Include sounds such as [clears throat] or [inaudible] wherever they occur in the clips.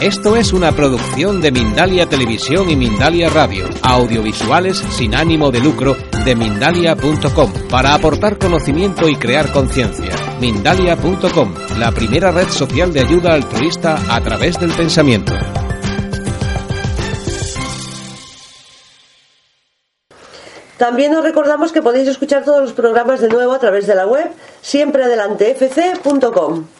Esto es una producción de Mindalia Televisión y Mindalia Radio, audiovisuales sin ánimo de lucro de mindalia.com, para aportar conocimiento y crear conciencia. Mindalia.com, la primera red social de ayuda altruista a través del pensamiento. También os recordamos que podéis escuchar todos los programas de nuevo a través de la web siempreadelantefc.com.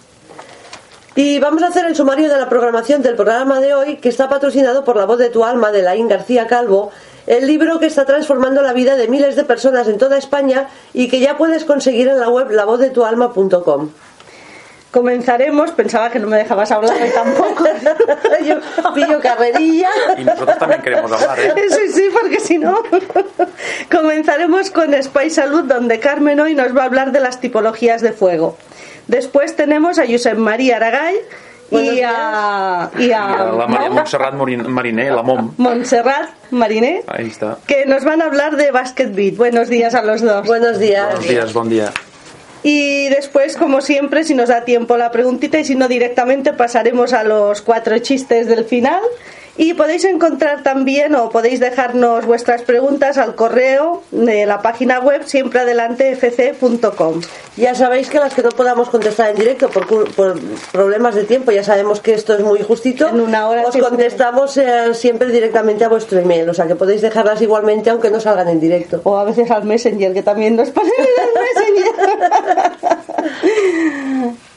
Y vamos a hacer el sumario de la programación del programa de hoy, que está patrocinado por La Voz de tu Alma de Laín García Calvo, el libro que está transformando la vida de miles de personas en toda España y que ya puedes conseguir en la web lavozdetualma.com. Comenzaremos, pensaba que no me dejabas hablar y tampoco. [laughs] Yo pillo carrerilla. Y nosotros también queremos hablar, ¿eh? Sí, sí, porque si no. Comenzaremos con Spy Salud, donde Carmen hoy nos va a hablar de las tipologías de fuego. Después tenemos a Josep María Aragay y a, y a la Mom, Montserrat Mariné, la MOM. Montserrat Mariné, Ahí está. que nos van a hablar de Basket Beat. Buenos días a los dos. Buenos días. Buenos días, buen día. Y después, como siempre, si nos da tiempo la preguntita y si no directamente pasaremos a los cuatro chistes del final. Y podéis encontrar también o podéis dejarnos vuestras preguntas al correo de la página web siempreadelantefc.com. Ya sabéis que las que no podamos contestar en directo por, por problemas de tiempo, ya sabemos que esto es muy justito. En una hora Os siempre- contestamos eh, siempre directamente a vuestro email, o sea que podéis dejarlas igualmente aunque no salgan en directo. O a veces al Messenger, que también nos ponen en el Messenger. [laughs]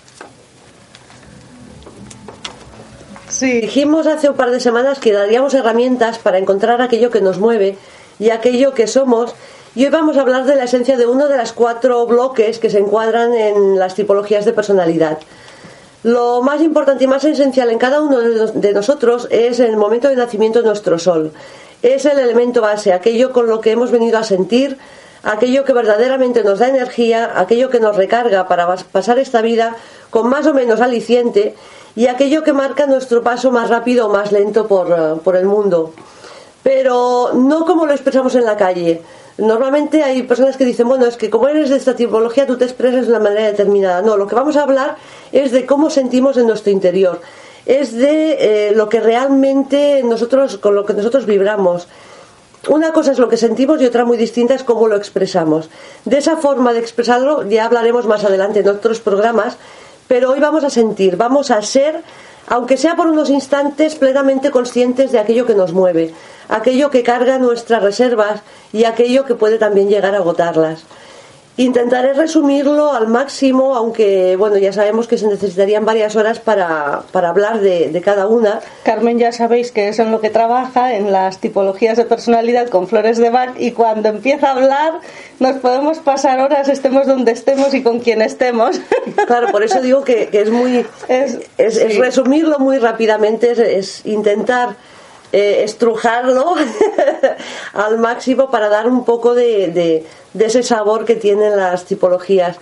Dijimos hace un par de semanas que daríamos herramientas para encontrar aquello que nos mueve y aquello que somos. Y hoy vamos a hablar de la esencia de uno de los cuatro bloques que se encuadran en las tipologías de personalidad. Lo más importante y más esencial en cada uno de nos- de nosotros es el momento de nacimiento de nuestro sol. Es el elemento base, aquello con lo que hemos venido a sentir, aquello que verdaderamente nos da energía, aquello que nos recarga para pasar esta vida con más o menos aliciente y aquello que marca nuestro paso más rápido o más lento por, eh, por el mundo pero no como lo expresamos en la calle. Normalmente hay personas que dicen, bueno, es que como eres de esta tipología tú te expresas de una manera determinada. No, lo que vamos a hablar es de cómo sentimos en nuestro interior, es de eh, lo que realmente nosotros, con lo que nosotros vibramos. Una cosa es lo que sentimos y otra muy distinta es cómo lo expresamos. De esa forma de expresarlo ya hablaremos más adelante en otros programas, pero hoy vamos a sentir, vamos a ser, aunque sea por unos instantes, plenamente conscientes de aquello que nos mueve, aquello que carga nuestras reservas y aquello que puede también llegar a agotarlas. Intentaré resumirlo al máximo, aunque bueno, ya sabemos que se necesitarían varias horas para, para hablar de, de cada una. Carmen ya sabéis que es en lo que trabaja, en las tipologías de personalidad con flores de Bach y cuando empieza a hablar nos podemos pasar horas, estemos donde estemos y con quien estemos. [laughs] Claro, por eso digo que, que es muy. Es- Es, resumirlo muy rápidamente, es, es intentar eh, estrujarlo [laughs] al máximo para dar un poco de, de- de ese sabor que tienen las tipologías.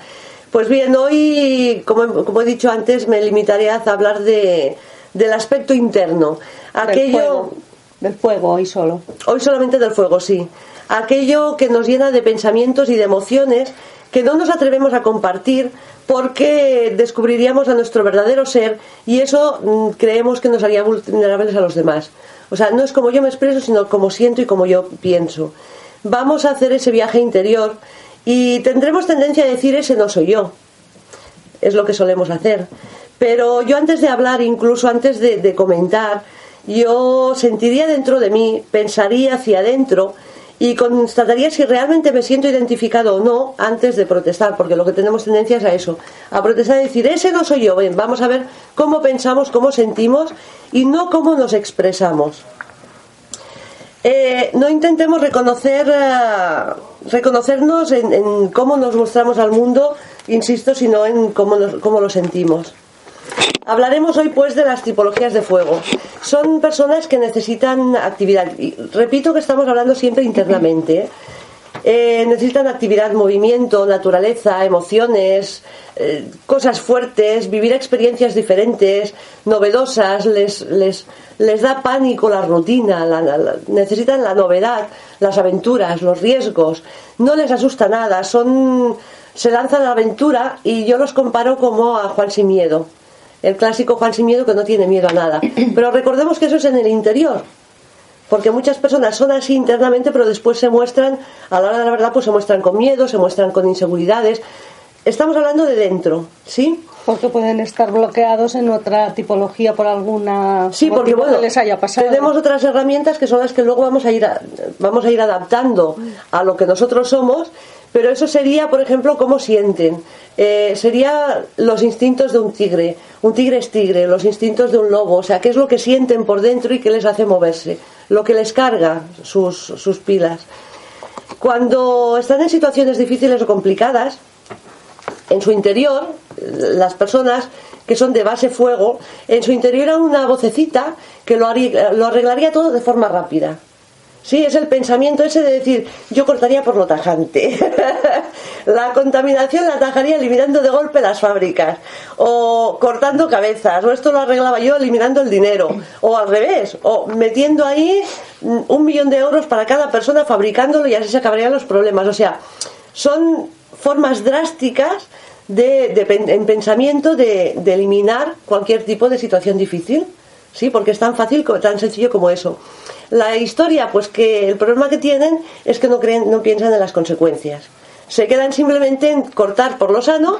Pues bien, hoy, como, como he dicho antes, me limitaré a hablar de, del aspecto interno. Del Aquello. fuego, del fuego hoy solo. Hoy solamente del fuego, sí. Aquello que nos llena de pensamientos y de emociones que no nos atrevemos a compartir porque descubriríamos a nuestro verdadero ser y eso mm, creemos que nos haría vulnerables a los demás. O sea, no es como yo me expreso, sino como siento y como yo pienso. Vamos a hacer ese viaje interior y tendremos tendencia a decir ese no soy yo es lo que solemos hacer. Pero yo antes de hablar, incluso antes de, comentar, yo sentiría dentro de mí, pensaría hacia adentro y constataría si realmente me siento identificado o no antes de protestar, porque lo que tenemos tendencia es a eso, a protestar y decir, ese no soy yo, Ven, vamos a ver cómo pensamos, cómo sentimos y no cómo nos expresamos. Eh, no intentemos reconocer, eh, reconocernos en, en cómo nos mostramos al mundo, insisto, sino en cómo, nos- cómo lo sentimos. Hablaremos hoy pues de las tipologías de fuego. Son personas que necesitan actividad. Repito que estamos hablando siempre internamente. ¿eh? Eh, necesitan actividad, movimiento, naturaleza, emociones, eh, cosas fuertes, vivir experiencias diferentes, novedosas, les, les, les da pánico la rutina, necesitan la novedad, las aventuras, los riesgos, no les asusta nada, son, se lanzan a la aventura y yo los comparo como a Juan sin miedo. El clásico Juan sin miedo que no tiene miedo a nada. [clears throat] Pero recordemos que eso es en el interior. Porque muchas personas son así internamente, pero después se muestran, a la hora de la verdad, pues se muestran con miedo, se muestran con inseguridades. Estamos hablando de dentro, ¿sí? Porque pueden estar bloqueados en otra tipología por alguna Sí, porque bueno, que les haya pasado. tenemos otras herramientas que son las que luego vamos a ir a- vamos a ir adaptando a lo que nosotros somos, pero eso sería, por ejemplo, cómo sienten. Eh, sería los instintos de un tigre. Un tigre es tigre, los instintos de un lobo, o sea, qué es lo que sienten por dentro y qué les hace moverse, lo que les carga sus, sus pilas. Cuando están en situaciones difíciles o complicadas, en su interior, las personas que son de base fuego, en su interior hay una vocecita que lo, arreglaría todo de forma rápida. Sí, es el pensamiento ese de decir, yo cortaría por lo tajante. [laughs] la contaminación la atajaría eliminando de golpe las fábricas, o cortando cabezas, o esto lo arreglaba yo eliminando el dinero, o al revés, o metiendo ahí mm, un millón de euros para cada persona fabricándolo y así se acabarían los problemas. O sea, son formas drásticas de, en pensamiento de, de eliminar cualquier tipo de situación difícil. Sí, porque es tan fácil, tan sencillo como eso. La historia, pues que el problema que tienen es que no creen, no piensan en las consecuencias. Se quedan simplemente en cortar por lo sano,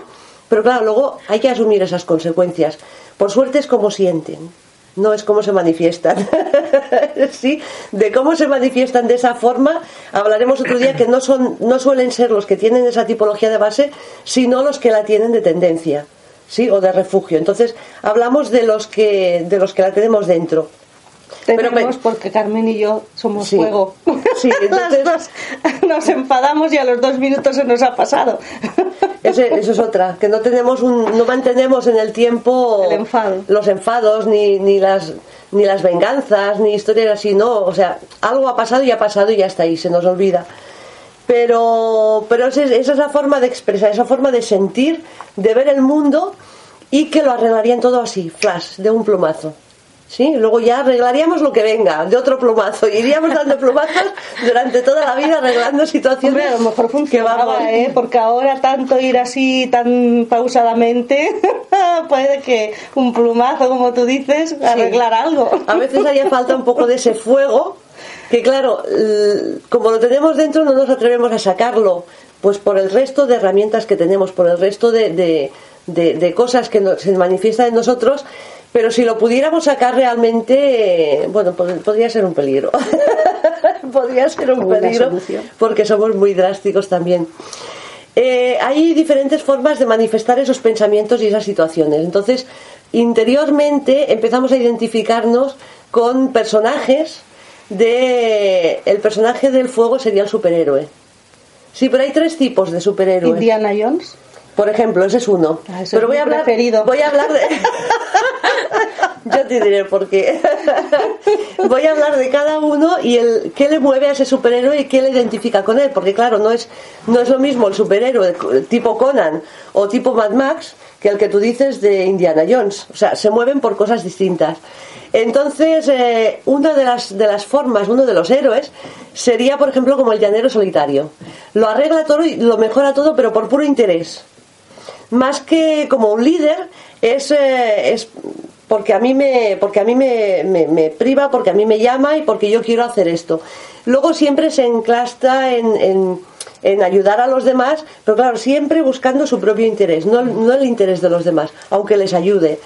pero claro, luego hay que asumir esas consecuencias. Por suerte es como sienten, no es como se manifiestan. [laughs] sí, de cómo se manifiestan de esa forma hablaremos otro día que no son, no suelen ser los que tienen esa tipología de base, sino los que la tienen de tendencia, sí, o de refugio. Entonces hablamos de los que, de los que la tenemos dentro. Tenemos Pero me- porque Carmen y yo somos Sí. fuego. Sí, [laughs] entonces- Las dos nos enfadamos y a los dos minutos se nos ha pasado. Eso es otra, que no tenemos un, no mantenemos en el tiempo El enfado. los enfados, ni, ni las ni las venganzas, ni historias así, no, o sea, algo ha pasado y ha pasado y ya está ahí, se nos olvida. Pero, pero esa es, esa es la forma de expresar, esa forma de sentir, de ver el mundo y que lo arreglarían todo así, flash, de un plumazo. ¿Sí? Luego ya arreglaríamos lo que venga, de otro plumazo. y Iríamos dando plumazos durante toda la vida arreglando situaciones Hombre, a lo mejor que funcionaba, vamos. ¿eh? Porque ahora tanto ir así tan pausadamente, [laughs] puede que un plumazo, como tú dices, arreglar algo. A veces haría falta un poco de ese fuego, que claro, como lo tenemos dentro no nos atrevemos a sacarlo, pues por el resto de herramientas que tenemos, por el resto de, de- de- de cosas que no- se manifiestan en nosotros, pero si lo pudiéramos sacar realmente, bueno, pod- podría ser un peligro. [laughs] podría ser un peligro, porque somos muy drásticos también. Eh, hay diferentes formas de manifestar esos pensamientos y esas situaciones. Entonces, interiormente empezamos a identificarnos con personajes de... El personaje del fuego sería el superhéroe. Sí, pero hay tres tipos de superhéroes. Indiana Jones. Por ejemplo, ese es uno. Ah, Pero es voy a hablar, preferido. voy a hablar de. [laughs] Yo te diré por qué. [laughs] Voy a hablar de cada uno y el qué le mueve a ese superhéroe y qué le identifica con él, porque claro, no es no es lo mismo el superhéroe tipo Conan o tipo Mad Max que el que tú dices de Indiana Jones. O sea, se mueven por cosas distintas. Entonces, eh, una de las, de las formas, uno de los héroes, sería, por ejemplo, como el llanero solitario. Lo arregla todo y lo mejora todo, pero por puro interés más que como un líder es, eh, es porque a mí me porque a mí me, me- priva porque a mí me llama y porque yo quiero hacer esto. Luego siempre se enclasta en, en- en ayudar a los demás pero claro siempre buscando su propio interés no, no el interés de los demás aunque les ayude.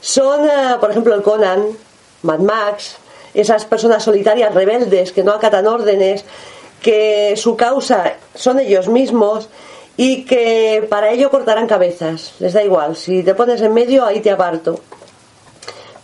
Son eh, por ejemplo el Conan Mad Max esas personas solitarias rebeldes que no acatan órdenes que su causa son ellos mismos y que para ello cortarán cabezas. Les da igual, si te pones en medio ahí te aparto.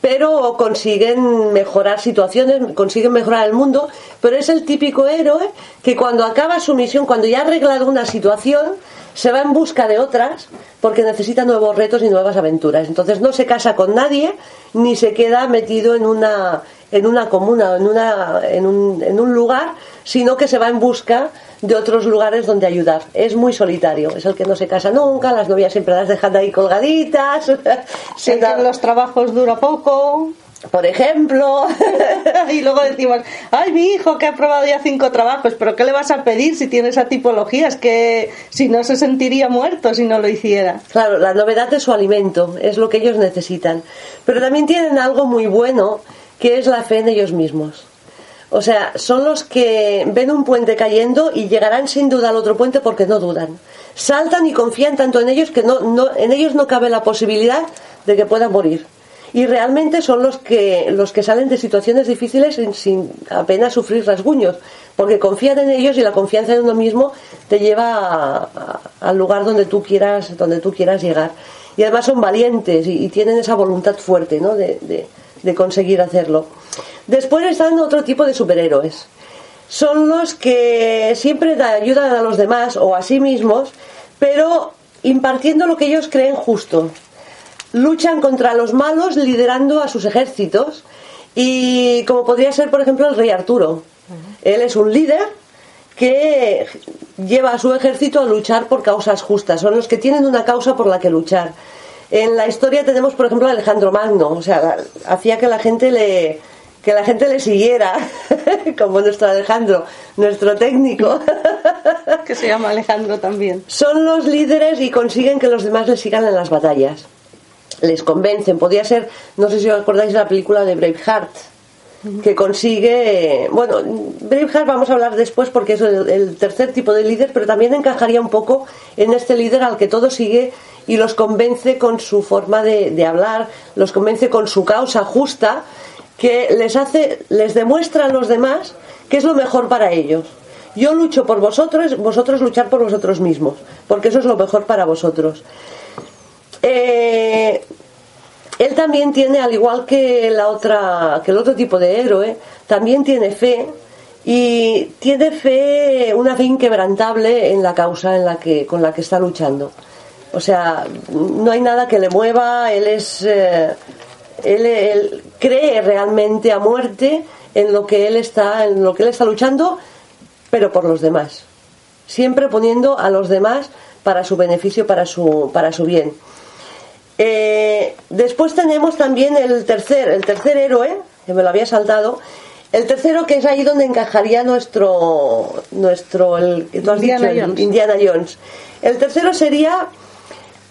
Pero consiguen mejorar situaciones, consiguen mejorar el mundo, pero es el típico héroe que cuando acaba su misión, cuando ya ha arreglado una situación, se va en busca de otras porque necesita nuevos retos y nuevas aventuras. Entonces no se casa con nadie ni se queda metido en una en una comuna o en una en un, en un lugar, sino que se va en busca de otros lugares donde ayudar. Es muy solitario, es el que no se casa nunca, las novias siempre las dejan ahí colgaditas. [laughs] Se que da- en los trabajos dura poco. Por ejemplo, [laughs] y luego decimos, ay, mi hijo que ha probado ya cinco trabajos, pero ¿qué le vas a pedir si tiene esa tipología? Es que si no se sentiría muerto si no lo hiciera. claro, la novedad es su alimento, es lo que ellos necesitan. Pero también tienen algo muy bueno, que es la fe en ellos mismos. O sea, son los que ven un puente cayendo y llegarán sin duda al otro puente porque no dudan. Saltan y confían tanto en ellos que no, no- en ellos no cabe la posibilidad de que puedan morir. Y realmente son los que, los que salen de situaciones difíciles sin, sin apenas sufrir rasguños, porque confían en ellos y la confianza en uno mismo te lleva a- al lugar donde tú quieras, donde tú quieras llegar. Y además son valientes y, tienen esa voluntad fuerte ¿no? de- de conseguir hacerlo. Después están otro tipo de superhéroes. Son los que siempre da- ayudan a los demás o a sí mismos, pero impartiendo lo que ellos creen justo. Luchan contra los malos liderando a sus ejércitos y como podría ser, por ejemplo, el rey Arturo. Él es un líder que lleva a su ejército a luchar por causas justas. Son los que tienen una causa por la que luchar. En la historia tenemos, por ejemplo, a Alejandro Magno, o sea, la- hacía que la gente le que la gente le siguiera, [laughs] como nuestro Alejandro, nuestro técnico. [laughs] Que se llama Alejandro también. Son los líderes y consiguen que los demás les sigan en las batallas. Les convencen. Podría ser, no sé si os acordáis de la película de Braveheart, que consigue. Bueno, Braveheart vamos a hablar después porque es el, el tercer tipo de líder, pero también encajaría un poco en este líder al que todo sigue y los convence con su forma de, hablar, los convence con su causa justa, que les hace, les demuestra a los demás que es lo mejor para ellos. Yo lucho por vosotros, vosotros luchar por vosotros mismos, porque eso es lo mejor para vosotros. Eh, él también tiene, al igual que la otra, que el otro tipo de héroe, también tiene fe y tiene fe, una fe inquebrantable en la causa en la que, con la que está luchando. O sea, no hay nada que le mueva, él es, eh, él, él cree realmente a muerte en lo que él está, en lo que él está luchando, pero por los demás. Siempre poniendo a los demás para su beneficio, para su, para su bien. Eh, después tenemos también el tercer, el tercer héroe, que me lo había saltado. El tercero que es ahí donde encajaría nuestro, nuestro, el que tú has Indiana dicho, Jones. Indiana Jones. El tercero sería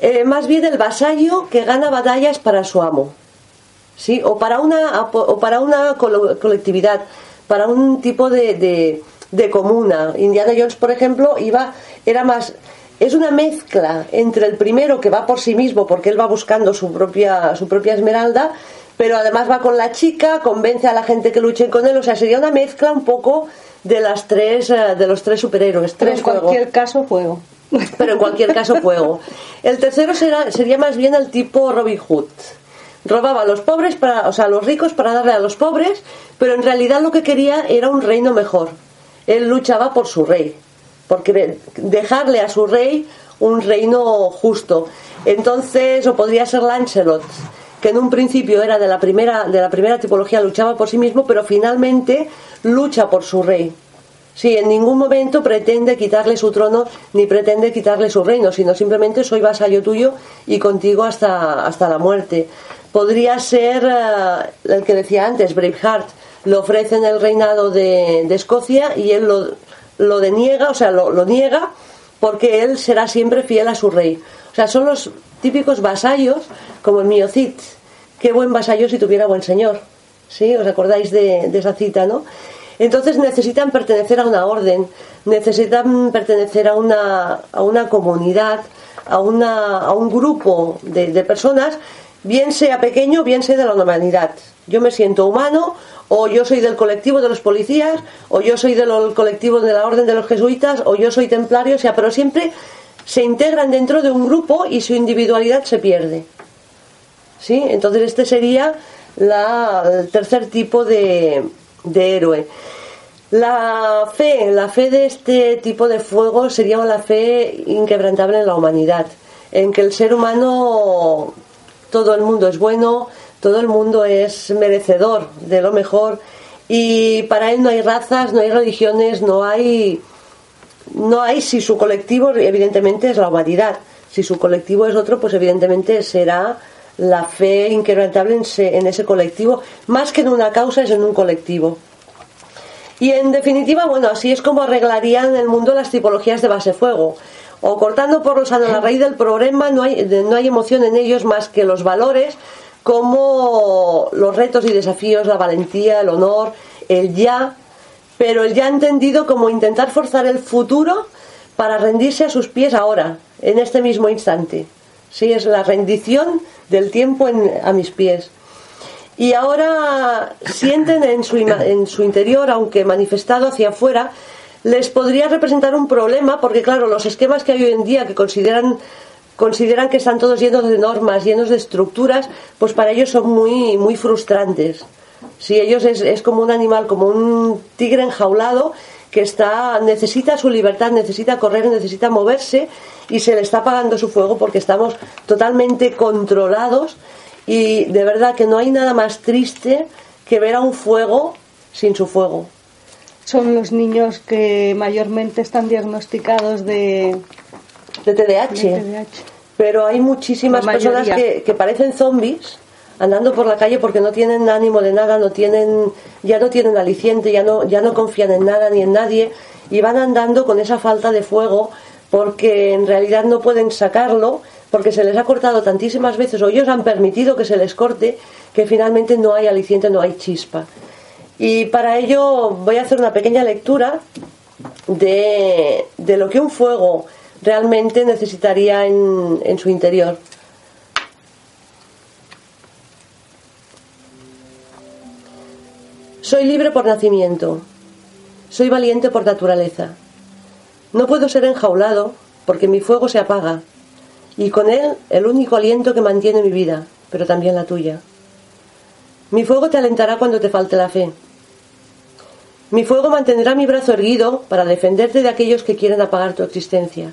eh, más bien el vasallo que gana batallas para su amo. ¿sí? o para una o para una colectividad para un tipo de, de, de comuna Indiana Jones por ejemplo iba era más es una mezcla entre el primero que va por sí mismo porque él va buscando su propia su propia esmeralda pero además va con la chica convence a la gente que luchen con él o sea sería una mezcla un poco de las tres eh, de los tres superhéroes Pero tres en cualquier caso, juego. [laughs] pero en cualquier caso juego. El tercero será, sería más bien el tipo Robin Hood. Robaba a los pobres, para, o sea, a los ricos para darle a los pobres, pero en realidad lo que quería era un reino mejor. Él luchaba por su rey, porque dejarle a su rey un reino justo. Entonces, o podría ser Lancelot, que en un principio era de la primera, de la primera tipología, luchaba por sí mismo, pero finalmente lucha por su rey. Sí, en ningún momento pretende quitarle su trono ni pretende quitarle su reino, sino simplemente soy vasallo tuyo y contigo hasta, hasta la muerte. Podría ser eh, el que decía antes, Braveheart, le ofrecen el reinado de, de Escocia y él lo, lo deniega, o sea, lo, lo niega porque él será siempre fiel a su rey. O sea, son los típicos vasallos, como el mío. Qué buen vasallo si tuviera buen señor. ¿Sí? ¿Os acordáis de, de esa cita, no? Entonces necesitan pertenecer a una orden, necesitan pertenecer a una, a una comunidad, a, una, a un grupo de, personas, bien sea pequeño, bien sea de la humanidad. Yo me siento humano, o yo soy del colectivo de los policías, o yo soy del colectivo de la orden de los jesuitas, o yo soy templario, o sea, pero siempre se integran dentro de un grupo y su individualidad se pierde. ¿Sí? Entonces este sería la- el tercer tipo de, de héroe. La fe, la fe de este tipo de fuego sería la fe inquebrantable en la humanidad, en que el ser humano, todo el mundo es bueno, todo el mundo es merecedor de lo mejor y para él no hay razas, no hay religiones, no hay no hay si su colectivo evidentemente es la humanidad si su colectivo es otro pues evidentemente será la fe inquebrantable en ese, en ese colectivo, más que en una causa es en un colectivo. Y en definitiva, bueno, así es como arreglarían el mundo las tipologías de base fuego. O cortando por lo sano la raíz del problema, no hay, no hay emoción en ellos más que los valores como los retos y desafíos, la valentía, el honor, el ya, pero el ya entendido como intentar forzar el futuro para rendirse a sus pies ahora, en este mismo instante. Sí, es la rendición del tiempo a mis pies. Y ahora sienten en su, en su interior, aunque manifestado hacia afuera, les podría representar un problema, porque claro, los esquemas que hay hoy en día que consideran consideran que están todos llenos de normas, llenos de estructuras, pues para ellos son muy, muy frustrantes. Si ellos es, es como un animal, como un tigre enjaulado que está necesita su libertad, necesita correr, necesita moverse y se le está apagando su fuego porque estamos totalmente controlados y de verdad que no hay nada más triste que ver a un fuego sin su fuego. Son los niños que mayormente están diagnosticados de, de, TDAH. Pero hay muchísimas personas que, que parecen zombies andando por la calle porque no tienen ánimo de nada, no tienen, ya no tienen aliciente, ya no, ya no confían en nada ni en nadie y van andando con esa falta de fuego porque en realidad no pueden sacarlo porque se les ha cortado tantísimas veces o ellos han permitido que se les corte que finalmente no hay aliciente, no hay chispa. Y para ello voy a hacer una pequeña lectura de, de lo que un fuego realmente necesitaría en, en su interior. Soy libre por nacimiento. Soy valiente por naturaleza. No puedo ser enjaulado porque mi fuego se apaga y con él el único aliento que mantiene mi vida, pero también la tuya. Mi fuego te alentará cuando te falte la fe. Mi fuego mantendrá mi brazo erguido para defenderte de aquellos que quieren apagar tu existencia.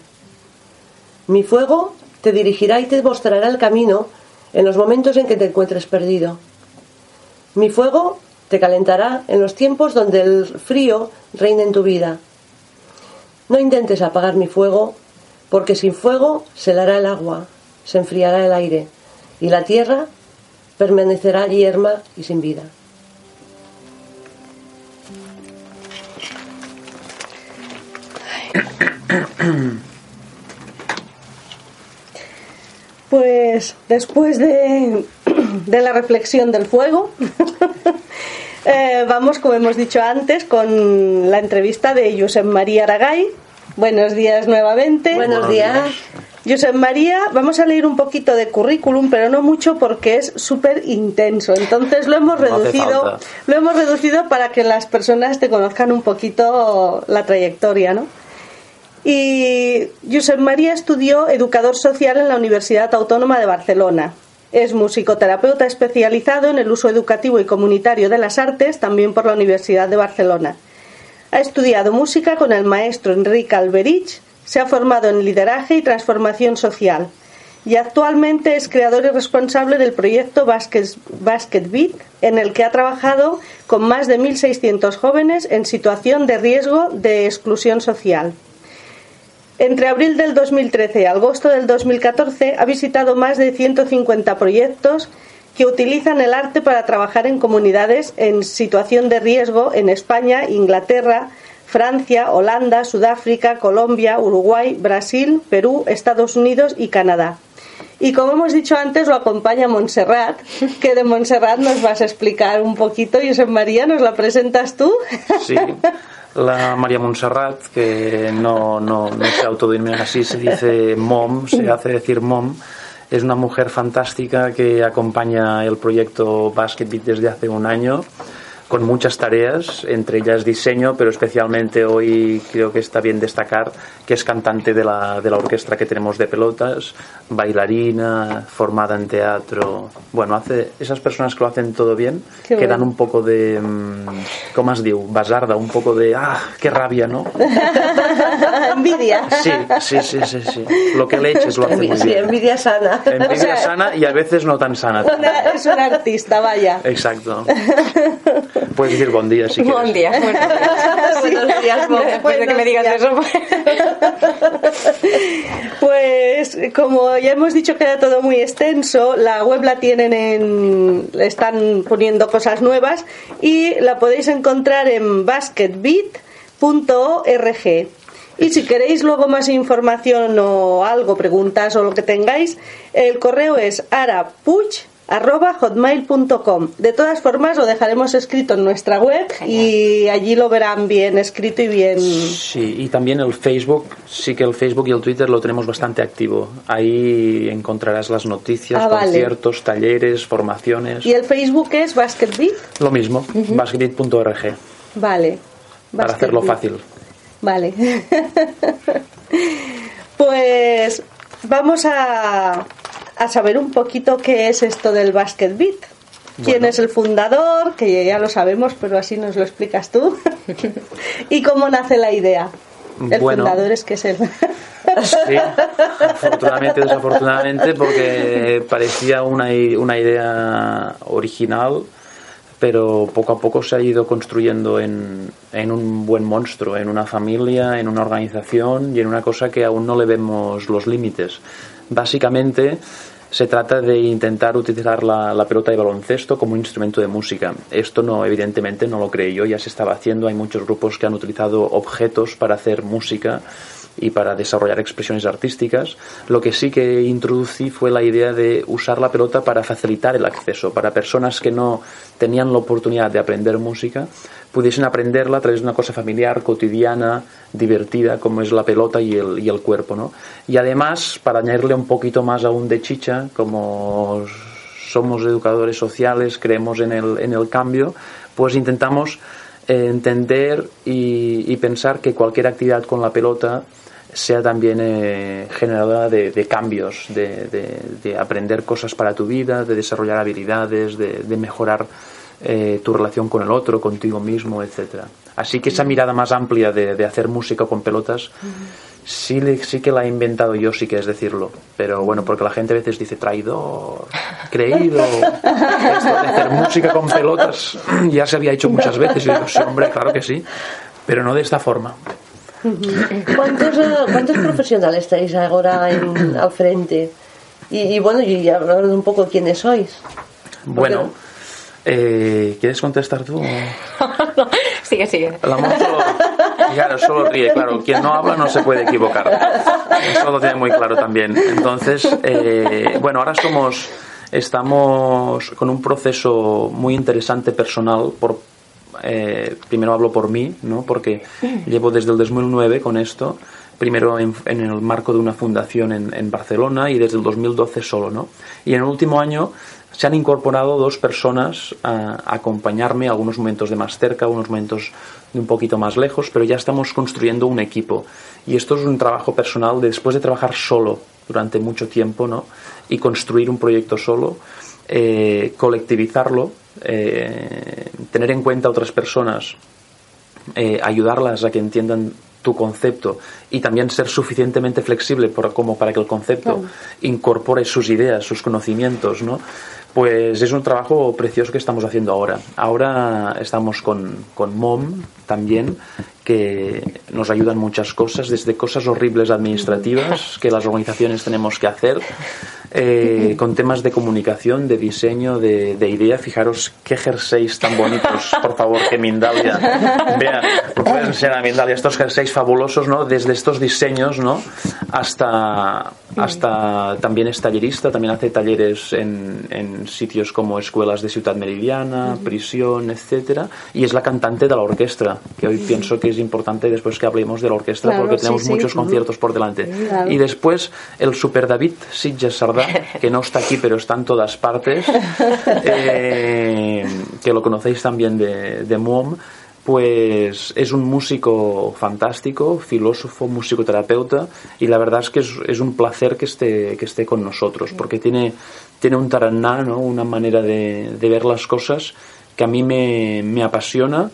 Mi fuego te dirigirá y te mostrará el camino en los momentos en que te encuentres perdido. Mi fuego te calentará en los tiempos donde el frío reine en tu vida. No intentes apagar mi fuego, porque sin fuego se helará el agua, se enfriará el aire, y la tierra permanecerá yerma y sin vida. Pues después de, de la reflexión del fuego, Eh, vamos, como hemos dicho antes, con la entrevista de Josep María Aragay. Buenos días nuevamente. Buenos días. Josep María, vamos a leer un poquito de currículum, pero no mucho porque es súper intenso. Entonces lo hemos reducido, lo hemos reducido para que las personas te conozcan un poquito la trayectoria, ¿no? Y Josep María estudió educador social en la Universidad Autónoma de Barcelona. Es musicoterapeuta especializado en el uso educativo y comunitario de las artes, también por la Universidad de Barcelona. Ha estudiado música con el maestro Enrique Alberich, se ha formado en lideraje y transformación social y actualmente es creador y responsable del proyecto Basket, Basket Beat, en el que ha trabajado con más de 1.600 jóvenes en situación de riesgo de exclusión social. Entre abril del 2013 y agosto del 2014 ha visitado más de 150 proyectos que utilizan el arte para trabajar en comunidades en situación de riesgo en España, Inglaterra, Francia, Holanda, Sudáfrica, Colombia, Uruguay, Brasil, Perú, Estados Unidos y Canadá. Y como hemos dicho antes, lo acompaña Montserrat, que de Montserrat nos vas a explicar un poquito. Josep María, ¿nos la presentas tú? Sí, [laughs] la María Montserrat, que no, no, no se autodenomina así, se dice mom, se hace decir mom, es una mujer fantástica que acompaña el proyecto Basket Beat desde hace un año con muchas tareas, entre ellas diseño, pero especialmente hoy creo que está bien destacar que es cantante de la, de la orquesta que tenemos de pelotas, bailarina, formada en teatro. Bueno, hace esas personas que lo hacen todo bien, que dan un poco de, mm, ¿cómo has dicho? Basarda, un poco de, ah, qué rabia, ¿no? [laughs] envidia. Sí, sí, sí, sí, sí. Lo que le eches lo hace muy Sí, bien. envidia sana. Envidia [laughs] O sea, sana y a veces no tan sana. [laughs] Una- es un artista, vaya. Exacto. Puedes decir buen día si quieres. Buen día. Buenos días. [laughs] Buenos días, Bob. Después de que me digas eso. Pues como ya hemos dicho que era todo muy extenso, la web la tienen en están poniendo cosas nuevas y la podéis encontrar en basketbeat.org. Y si queréis luego más información o algo, preguntas o lo que tengáis, el correo es arapuch@hotmail.com. De todas formas, lo dejaremos escrito en nuestra web y allí lo verán bien escrito y bien Sí, y también el Facebook, sí que el Facebook y el Twitter lo tenemos bastante activo. Ahí encontrarás las noticias, Ah, vale. conciertos, talleres, formaciones. ¿Y el Facebook es Basketbeat? Lo mismo, basketbit.org, Vale. para hacerlo fácil. Vale. [laughs] pues vamos a, a saber un poquito qué es esto del Basket Beat. ¿Quién Bueno. es el fundador? Que ya lo sabemos, pero así nos lo explicas tú. [laughs] ¿Y cómo nace la idea? El Bueno. fundador es que es él. Sí, afortunadamente, desafortunadamente, porque parecía una, una idea original, pero poco a poco se ha ido construyendo en, en un buen monstruo, en una familia, en una organización y en una cosa que aún no le vemos los límites. Básicamente se trata de intentar utilizar la, la pelota de baloncesto como un instrumento de música. Esto no, evidentemente, no lo creé yo, ya se estaba haciendo. Hay muchos grupos que han utilizado objetos para hacer música y para desarrollar expresiones artísticas. Lo que sí que introducí fue la idea de usar la pelota para facilitar el acceso, para personas que no tenían la oportunidad de aprender música, pudiesen aprenderla a través de una cosa familiar, cotidiana, divertida, como es la pelota y el, y el cuerpo. ¿no? Y además, para añadirle un poquito más aún de chicha, como somos educadores sociales, creemos en el, en el cambio, pues intentamos entender y, y pensar que cualquier actividad con la pelota sea también eh, generadora de, de cambios, de, de- de aprender cosas para tu vida, de desarrollar habilidades, de, de mejorar eh, tu relación con el otro, contigo mismo, etcétera. Así que esa mirada más amplia de, de hacer música con pelotas sí que la he inventado yo, sí que es decirlo. Pero bueno, porque la gente a veces dice traidor, creído. Esto de hacer música con pelotas [clears throat] ya se había hecho muchas veces. Y yo digo, sí, hombre, claro que sí. Pero no de esta forma. ¿Cuántos, eh, ¿Cuántos profesionales estáis ahora en- al frente? Y, y bueno, y hablar un poco quiénes sois. Bueno, eh, ¿quieres contestar tú? [laughs] No, sigue, sigue. La moto, claro, solo ríe, claro. Quien no habla no se puede equivocar. Eso lo tiene muy claro también. Entonces, eh, bueno, ahora somos, estamos con un proceso muy interesante personal. Por, eh, primero hablo por mí, ¿no? Porque llevo desde el 2009 con esto. Primero en, en el marco de una fundación en, en Barcelona y desde el 2012 solo, ¿no? Y en el último año se han incorporado dos personas a, acompañarme, algunos momentos de más cerca, algunos momentos de un poquito más lejos, pero ya estamos construyendo un equipo. Y esto es un trabajo personal de después de trabajar solo durante mucho tiempo, ¿no? Y construir un proyecto solo, eh, colectivizarlo, eh, tener en cuenta a otras personas, eh, ayudarlas a que entiendan tu concepto y también ser suficientemente flexible por- como para que el concepto incorpore sus ideas, sus conocimientos, ¿no? Pues es un trabajo precioso que estamos haciendo ahora. Ahora estamos con, con MOM también, que nos ayudan muchas cosas, desde cosas horribles administrativas que las organizaciones tenemos que hacer, eh, con temas de comunicación, de diseño, de, de idea. Fijaros qué jerseys tan bonitos, por favor, que Mindalia. Vea, lo puedes enseñar a Mindalia, estos jerseys fabulosos, ¿no? Desde estos diseños, ¿no? Hasta, hasta también es tallerista, también hace talleres en, en sitios como escuelas de Ciudad Meridiana, prisión, etcétera, y es la cantante de la orquesta, que hoy pienso que es importante después que hablemos de la orquesta Claro, porque sí, tenemos sí. muchos conciertos por delante. Claro. Y después el Super David Sitges Sardá, [laughs] que no está aquí pero está en todas partes, [laughs] eh, que lo conocéis también de, de MOM, pues es un músico fantástico, filósofo, musicoterapeuta, y la verdad es que es, es un placer que esté, que esté con nosotros, porque tiene, tiene un taraná, ¿no? una manera de, de ver las cosas que a mí me, me apasiona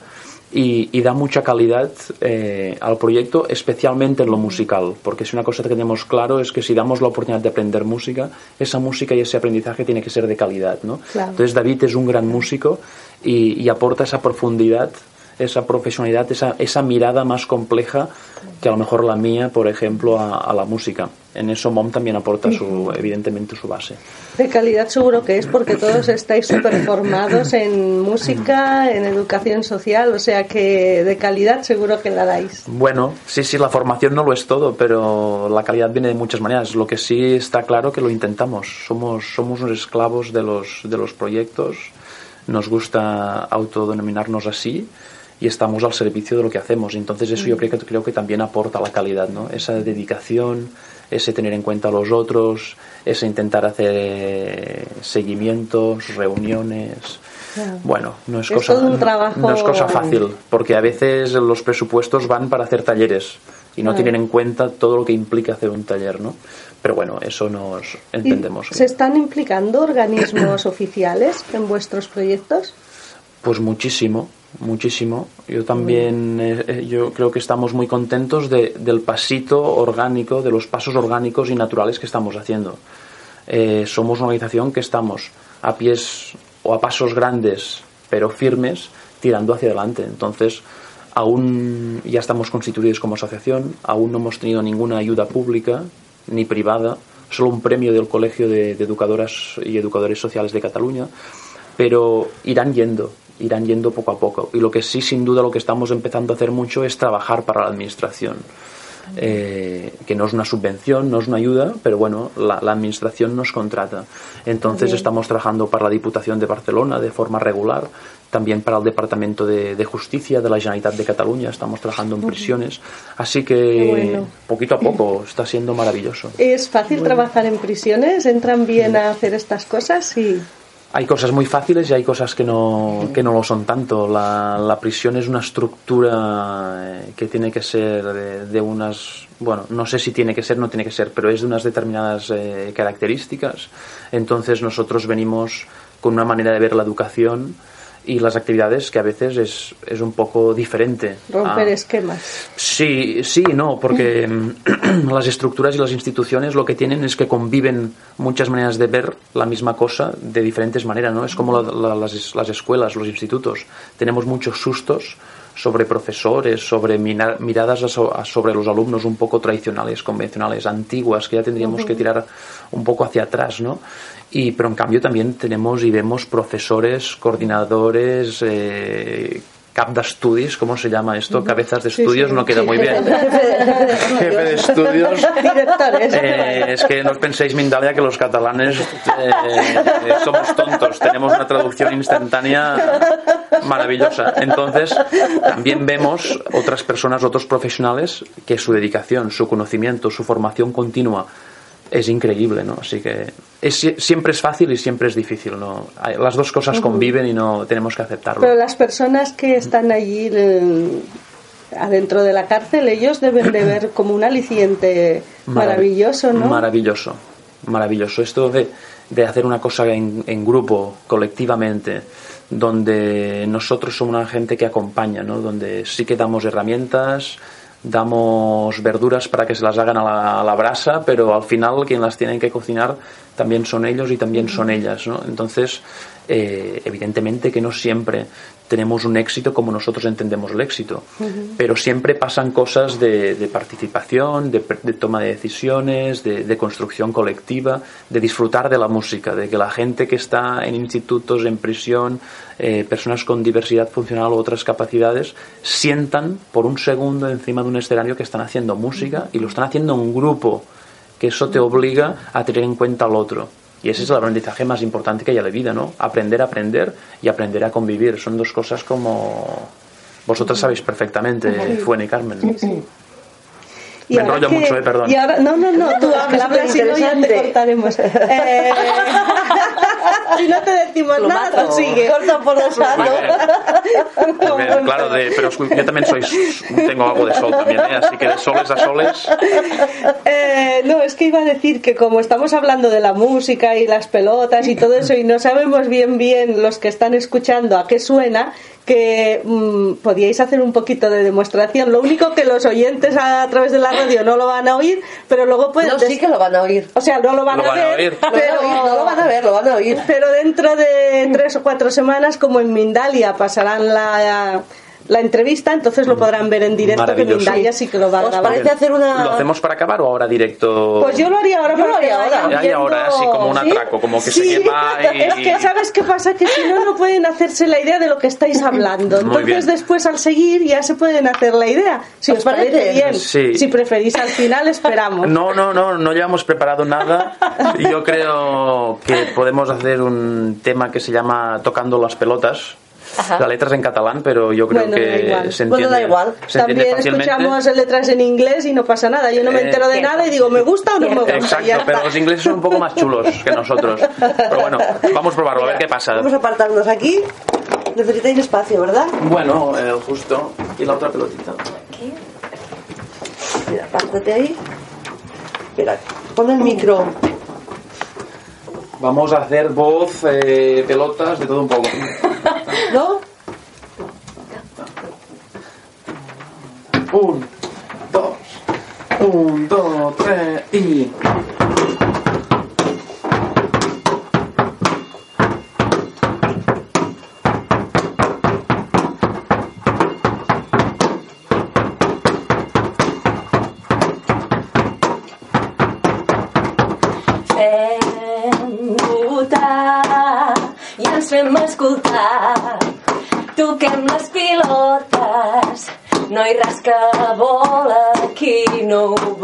y, y da mucha calidad eh, al proyecto, especialmente en lo musical, porque es una cosa que tenemos claro, es que si damos la oportunidad de aprender música, esa música y ese aprendizaje tiene que ser de calidad, ¿no? Claro. Entonces David es un gran músico y, y aporta esa profundidad, esa profesionalidad, esa, esa mirada más compleja que a lo mejor la mía, por ejemplo, a, a la música. En eso Mom también aporta su, evidentemente su base. De calidad seguro que es porque todos estáis súper formados en música, en educación social, o sea que de calidad seguro que la dais. Bueno, sí, sí, la formación no lo es todo, pero la calidad viene de muchas maneras. Lo que sí está claro que lo intentamos. Somos, somos unos esclavos de los, de los proyectos, nos gusta autodenominarnos así y estamos al servicio de lo que hacemos. Entonces eso yo creo que, creo que también aporta la calidad, ¿no? Esa dedicación, ese tener en cuenta a los otros, ese intentar hacer eh, seguimientos, reuniones. Claro. Bueno, no es, Es cosa, un trabajo- no es cosa fácil, porque a veces los presupuestos van para hacer talleres y no Claro. tienen en cuenta todo lo que implica hacer un taller, ¿no? Pero bueno, eso nos ¿Y entendemos. ¿Se están implicando organismos oficiales en vuestros proyectos? Pues muchísimo, muchísimo. Yo también, eh, eh, yo creo que estamos muy contentos de- del pasito orgánico, de los pasos orgánicos y naturales que estamos haciendo. Eh, somos una organización que estamos a pies o a pasos grandes, pero firmes, tirando hacia adelante. Entonces, aún ya estamos constituidos como asociación, aún no hemos tenido ninguna ayuda pública ni privada, solo un premio del Colegio de, de Educadoras y Educadores Sociales de Cataluña, pero irán yendo, irán yendo poco a poco. Y lo que sí, sin duda, lo que estamos empezando a hacer mucho es trabajar para la administración. Eh, que no es una subvención, no es una ayuda, pero bueno, la, la administración nos contrata. Entonces estamos trabajando para la Diputación de Barcelona de forma regular, también para el Departamento de, de Justicia de la Generalitat de Cataluña, estamos trabajando en prisiones. Así que bueno. poquito a poco está siendo maravilloso. ¿Es fácil trabajar en prisiones? ¿Entran bien a hacer estas cosas? Sí. Hay cosas muy fáciles y hay cosas que no, que no lo son tanto. La, la prisión es una estructura eh, que tiene que ser de, de unas, bueno, no sé si tiene que ser, no tiene que ser, pero es de unas determinadas eh, características. Entonces nosotros venimos con una manera de ver la educación y las actividades que a veces es, es un poco diferente. Romper esquemas. Sí, sí, no, porque [laughs] mm, [clears throat] las estructuras y las instituciones lo que tienen es que conviven muchas maneras de ver la misma cosa de diferentes maneras, ¿no? Es como la- la- las, las escuelas, los institutos. Tenemos muchos sustos sobre profesores, sobre miradas a so- a- sobre los alumnos un poco tradicionales, convencionales, antiguas, que ya tendríamos que tirar un poco hacia atrás, ¿no? Y, pero en cambio también tenemos y vemos profesores, coordinadores, eh, cap ¿cómo se llama esto? Cabezas de estudios, sí. no queda muy bien. Jefe de estudios. [laughs] [laughs] Eh, es que no os penséis, Mindalia, que los catalanes eh, eh, somos tontos. Tenemos una traducción instantánea maravillosa. Entonces, también vemos otras personas, otros profesionales, que su dedicación, su conocimiento, su formación continua es increíble, ¿no? Así que es, siempre es fácil y siempre es difícil, ¿no? Las dos cosas conviven y no tenemos que aceptarlo. Pero las personas que están allí adentro de la cárcel, ellos deben de ver como un aliciente maravilloso, ¿no? Maravilloso, maravilloso. Esto de, de hacer una cosa en, en grupo, colectivamente, donde nosotros somos una gente que acompaña, ¿no? Donde sí que damos herramientas, damos verduras para que se las hagan a la, a la brasa, pero al final quien las tienen que cocinar también son ellos y también son ellas, ¿no? Entonces, eh, evidentemente que no siempre tenemos un éxito como nosotros entendemos el éxito, pero siempre pasan cosas de, de participación, de, de toma de decisiones, de, de construcción colectiva, de disfrutar de la música, de que la gente que está en institutos, en prisión, eh, personas con diversidad funcional u otras capacidades, sientan por un segundo encima de un escenario que están haciendo música y lo están haciendo en grupo, que eso te obliga a tener en cuenta al otro. Y ese es el aprendizaje más importante que hay en la vida, ¿no? Aprender a aprender y aprender a convivir. Son dos cosas como vosotras sabéis perfectamente, Fuene y Carmen. Y Me ahora enrollo que- mucho, eh, perdón. y ahora- no, no, no, tú habla, habla, si no ya te cortaremos. Eh, si no te decimos Lo nada, mato. tú sigue. Corta por los Muy lados. bien. Muy bien, claro, de- pero yo también soy, tengo algo de sol también, ¿eh? así que de soles a soles. Eh, no, es que iba a decir que como estamos hablando de la música y las pelotas y todo eso y no sabemos bien bien los que están escuchando a qué suena, que mm, podíais hacer un poquito de demostración. Lo único que los oyentes a, a través de la radio no lo van a oír, pero luego pueden... No, sí que lo van a oír. O sea, no lo van, Lo a, van a ver, oír. Lo van a oír, no lo van a ver, lo van a oír. pero dentro de tres o cuatro semanas, como en Mindalia pasarán la, la entrevista, entonces lo podrán ver en directo, que Maravilloso. Mindalia sí que lo va a ¿Os grabar. parece hacer una...? ¿Lo hacemos para acabar o ahora directo? Pues yo lo haría ahora Yo lo haría ahora. y ahora, viendo- así como un ¿Sí? atraco, como que Sí, se quema y... es que sabes qué pasa que si no no pueden hacerse la idea de lo que estáis hablando Muy entonces después al seguir ya se pueden hacer la idea si ¿Os os parece parece? bien Sí. si preferís al final esperamos No, no, no, no llevamos preparado nada. Yo creo que podemos hacer un tema que se llama Tocando las pelotas. Ajá. La letra es en catalán, pero yo creo Bueno, da que igual. se Bueno, entiende, da igual. se también escuchamos letras en inglés y no pasa nada yo no me Eh, entero de cierto. nada y digo me gusta o no me gusta Exacto, pero los ingleses son un poco más chulos que nosotros. Pero bueno, vamos a probarlo, a ver qué pasa. Vamos a apartarnos aquí. Necesitáis espacio, ¿verdad? Bueno, eh, justo. Y la otra pelotita. Mira, apártate ahí. Mira, pon el micro. Vamos a hacer voz, eh, pelotas, de todo un poco. ¿No? Un, dos, un, dos, tres y...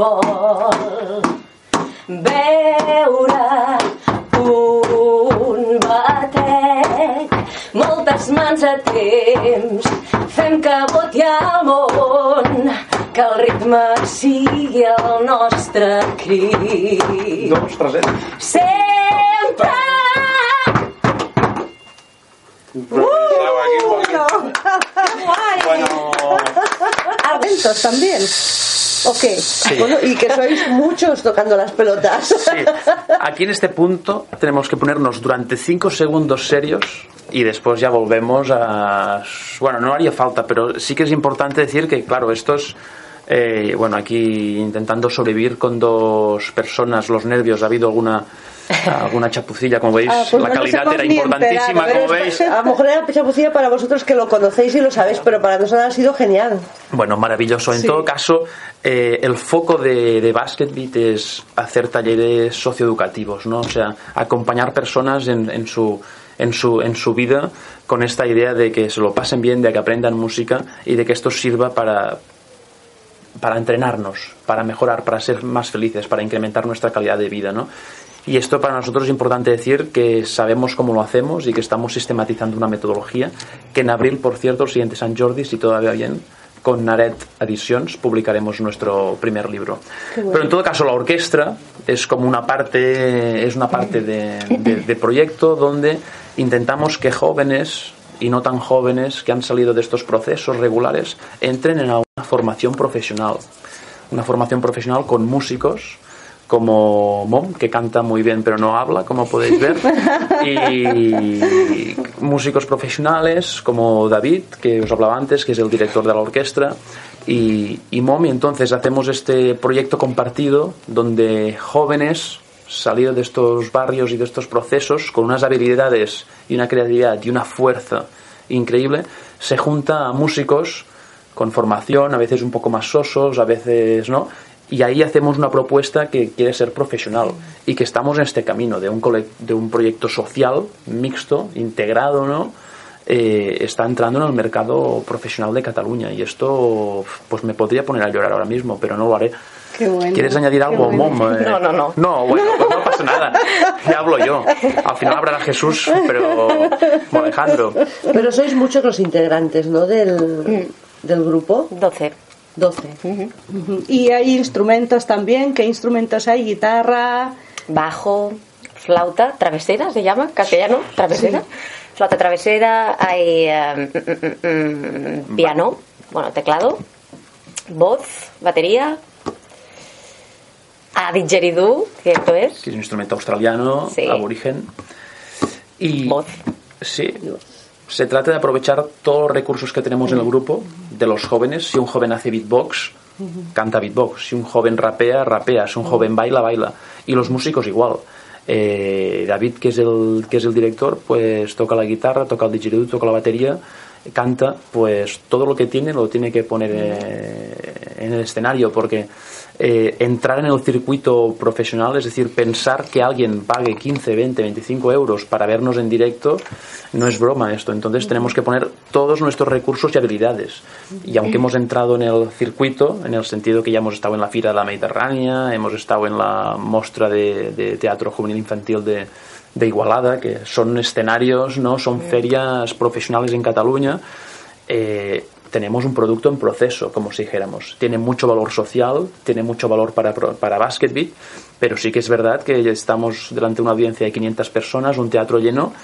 vol. Veure un batec, moltes mans a temps, fem que voti el món, que el ritme sigui el nostre crit. Dos, tres, eh? Sempre! Bueno, Atentos también ¿o qué? Bueno, y que sois muchos tocando las pelotas. sí. Aquí en este punto tenemos que ponernos durante cinco segundos serios y después ya volvemos a... Bueno, no haría falta, pero sí que es importante decir que, claro, estos... eh, bueno, aquí intentando sobrevivir con dos personas, los nervios, ha habido alguna alguna chapucilla, como veis, Ah, pues la no calidad era importantísima, como veis. A lo mejor era chapucilla para vosotros que lo conocéis y lo sabéis, pero para nosotros ha sido genial. Bueno, maravilloso. En Sí. todo caso, eh, el foco de, de BasketBeat es hacer talleres socioeducativos, ¿no? O sea, acompañar personas en, en su en su, en su vida con esta idea de que se lo pasen bien, de que aprendan música y de que esto sirva para, para entrenarnos, para mejorar, para ser más felices, para incrementar nuestra calidad de vida, ¿no? Y esto para nosotros es importante decir que sabemos cómo lo hacemos y que estamos sistematizando una metodología que en abril, por cierto, el siguiente San Jordi, si todo va bien, con Naret Editions publicaremos nuestro primer libro. Pero en todo caso la orquesta es como una parte, es una parte de, de- de proyecto donde intentamos que jóvenes y no tan jóvenes que han salido de estos procesos regulares entren en una formación profesional. Una formación profesional con músicos como Mom, que canta muy bien pero no habla, como podéis ver, [laughs] y músicos profesionales como David, que os hablaba antes, que es el director de la orquesta, y, y Mom, y entonces hacemos este proyecto compartido donde jóvenes salidos de estos barrios y de estos procesos con unas habilidades y una creatividad y una fuerza increíble, se junta a músicos con formación, a veces un poco más sosos, a veces no, y ahí hacemos una propuesta que quiere ser profesional y que estamos en este camino de un, cole- de un proyecto social mixto, integrado, ¿no? Eh, está entrando en el mercado profesional de Cataluña y esto pues me podría poner a llorar ahora mismo, pero no lo haré. Qué bueno, ¿Quieres añadir qué algo, bueno. Mom? Eh, [laughs] No, no, no. No, bueno, pues no pasa nada. Ya hablo yo. Al final hablará Jesús, pero como Alejandro. Pero sois muchos los integrantes, ¿no? Del, del grupo. 12. 12. y hay instrumentos también ¿qué instrumentos hay? guitarra Bajo, flauta travesera, se llama, castellano, travesera. Flauta travesera, hay eh, mm, mm, mm, piano, bueno, teclado, voz, batería, a didgeridoo, esto es, que es un instrumento australiano, Sí. aborigen. Y voz. sí, se trata de aprovechar todos los recursos que tenemos en el grupo, de los jóvenes. Si un joven hace beatbox, canta beatbox. Si un joven rapea, rapea. Si un joven baila, baila. Y los músicos igual. Eh, David, que es, el, que es el director, pues toca la guitarra, toca el didgeridoo, toca la batería, canta, pues todo lo que tiene lo tiene que poner eh, en el escenario, porque eh, entrar en el circuito profesional, es decir, pensar que alguien pague 15, 20, 25 euros para vernos en directo, no es broma esto. Entonces tenemos que poner todos nuestros recursos y habilidades. Y aunque hemos entrado en el circuito, en el sentido que ya hemos estado en la Fira de la Mediterránea, hemos estado en la mostra de, de teatro juvenil infantil de, de Igualada, que son escenarios, no son ferias profesionales en Cataluña, eh, tenemos un producto en proceso, como si dijéramos. Tiene mucho valor social, tiene mucho valor para, para Basketbeat, pero sí que es verdad que estamos delante de una audiencia de 500 personas, un teatro lleno,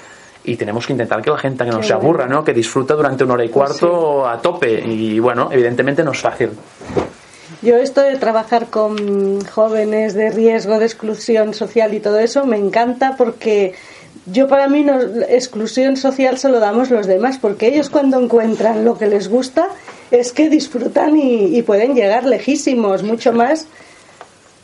y tenemos que intentar que la gente que no se aburra, ¿no? que disfruta durante una hora y cuarto a tope. Y bueno, evidentemente no es fácil. Yo esto de trabajar con jóvenes de riesgo de exclusión social y todo eso me encanta porque yo para mí no, exclusión social se lo damos los demás porque ellos cuando encuentran lo que les gusta es que disfrutan y, y pueden llegar lejísimos, mucho más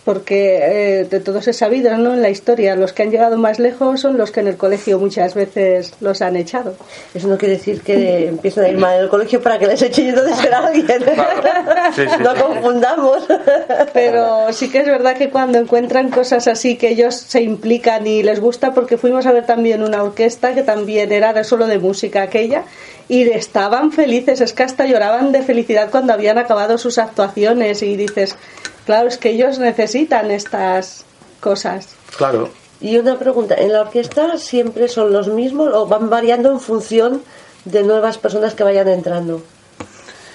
porque eh, de todos es sabido ¿no? en la historia los que han llegado más lejos son los que en el colegio muchas veces los han echado. Eso no quiere decir que empiecen a ir mal en el colegio para que les eche yendo de ser alguien. [laughs] Sí, sí, no sí. confundamos. Pero sí que es verdad que cuando encuentran cosas así que ellos se implican y les gusta, porque fuimos a ver también una orquesta que también era de solo de música aquella y estaban felices, es que hasta lloraban de felicidad cuando habían acabado sus actuaciones y dices, claro, es que ellos necesitan estas cosas. Claro. Y una pregunta, ¿en la orquesta siempre son los mismos o van variando en función de nuevas personas que vayan entrando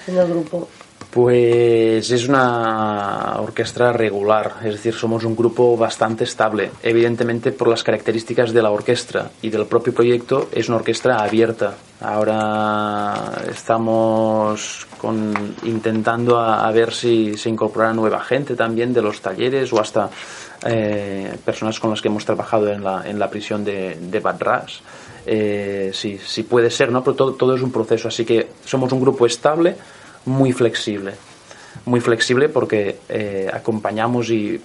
en el grupo? Pues es una orquesta regular, es decir, somos un grupo bastante estable. Evidentemente, por las características de la orquesta y del propio proyecto, es una orquesta abierta. Ahora estamos con- intentando a, ver si se incorpora nueva gente también de los talleres o hasta eh, personas con las que hemos trabajado en la, prisión de, de Bad Ras. Eh, puede ser, ¿no? Pero todo es un proceso, así que somos un grupo estable, muy flexible. Muy flexible porque eh, acompañamos y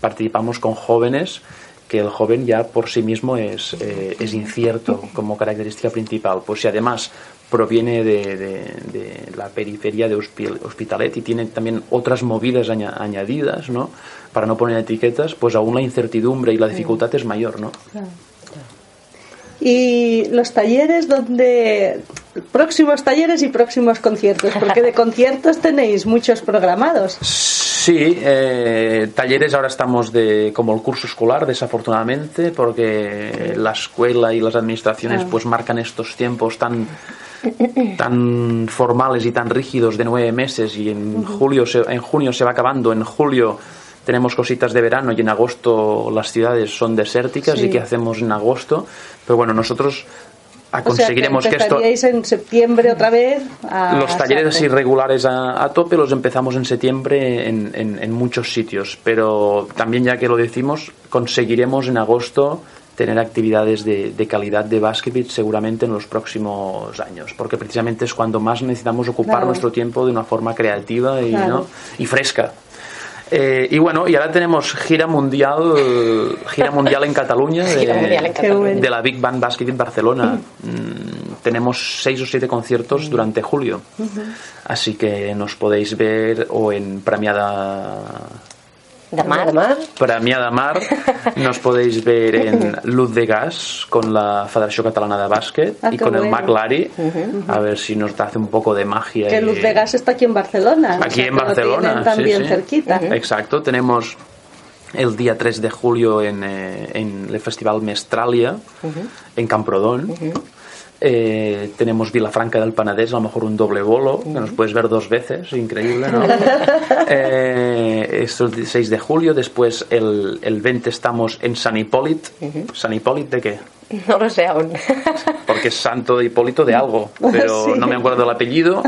participamos con jóvenes que el joven ya por sí mismo es, eh, es incierto como característica principal. Pues si además proviene de, de- de la periferia de Hospi- Hospitalet y tiene también otras movidas aña- añadidas, ¿no? Para no poner etiquetas, pues aún la incertidumbre y la dificultad es mayor, ¿no? Y los talleres donde próximos talleres y próximos conciertos, porque de [laughs] conciertos tenéis muchos programados. Sí, eh, talleres ahora estamos de como el curso escolar, desafortunadamente, porque la escuela y las administraciones pues marcan estos tiempos tan tan formales y tan rígidos de nueve meses y en julio se- en junio se va acabando, en julio tenemos cositas de verano y en agosto las ciudades son desérticas Sí. y qué hacemos en agosto, pero bueno nosotros O sea, conseguiremos que que esto empezaríais en septiembre otra vez a los talleres así saco. regulares a, a tope los empezamos en septiembre en, en- en muchos sitios, pero también ya que lo decimos, conseguiremos en agosto tener actividades de, de calidad de básquet seguramente en los próximos años, porque precisamente es cuando más necesitamos ocupar Claro. nuestro tiempo de una forma creativa y, Claro. ¿no? y fresca. Eh, y bueno, y ahora tenemos gira mundial, gira mundial en Cataluña [laughs] de, en Cataluña. la Big Band Basket en Barcelona. Mm, tenemos seis o siete conciertos durante julio, así que nos podéis ver o en Premiada De mar. De mar. Premiada Mar, nos podéis ver en Luz de Gas con la Federación Catalana de Básquet Ah, y con el bueno. McLary, a ver si nos hace un poco de magia. Que y- Luz de Gas está aquí en Barcelona. o Aquí sea, en Barcelona. tienen sí, también sí. cerquita. Exacto, tenemos el día 3 de julio en, eh, en el Festival Mestralia, en Camprodón. Eh, tenemos Vilafranca del Panadés, a lo mejor un doble bolo, que nos puedes ver dos veces, increíble, ¿no? [laughs] eh, esto es el 6 de julio, después el, el 20 estamos en San Hipólito. ¿San Hipólito de qué? No lo sé aún. Porque es santo Hipólito de algo, [laughs] pero Sí. no me acuerdo el apellido.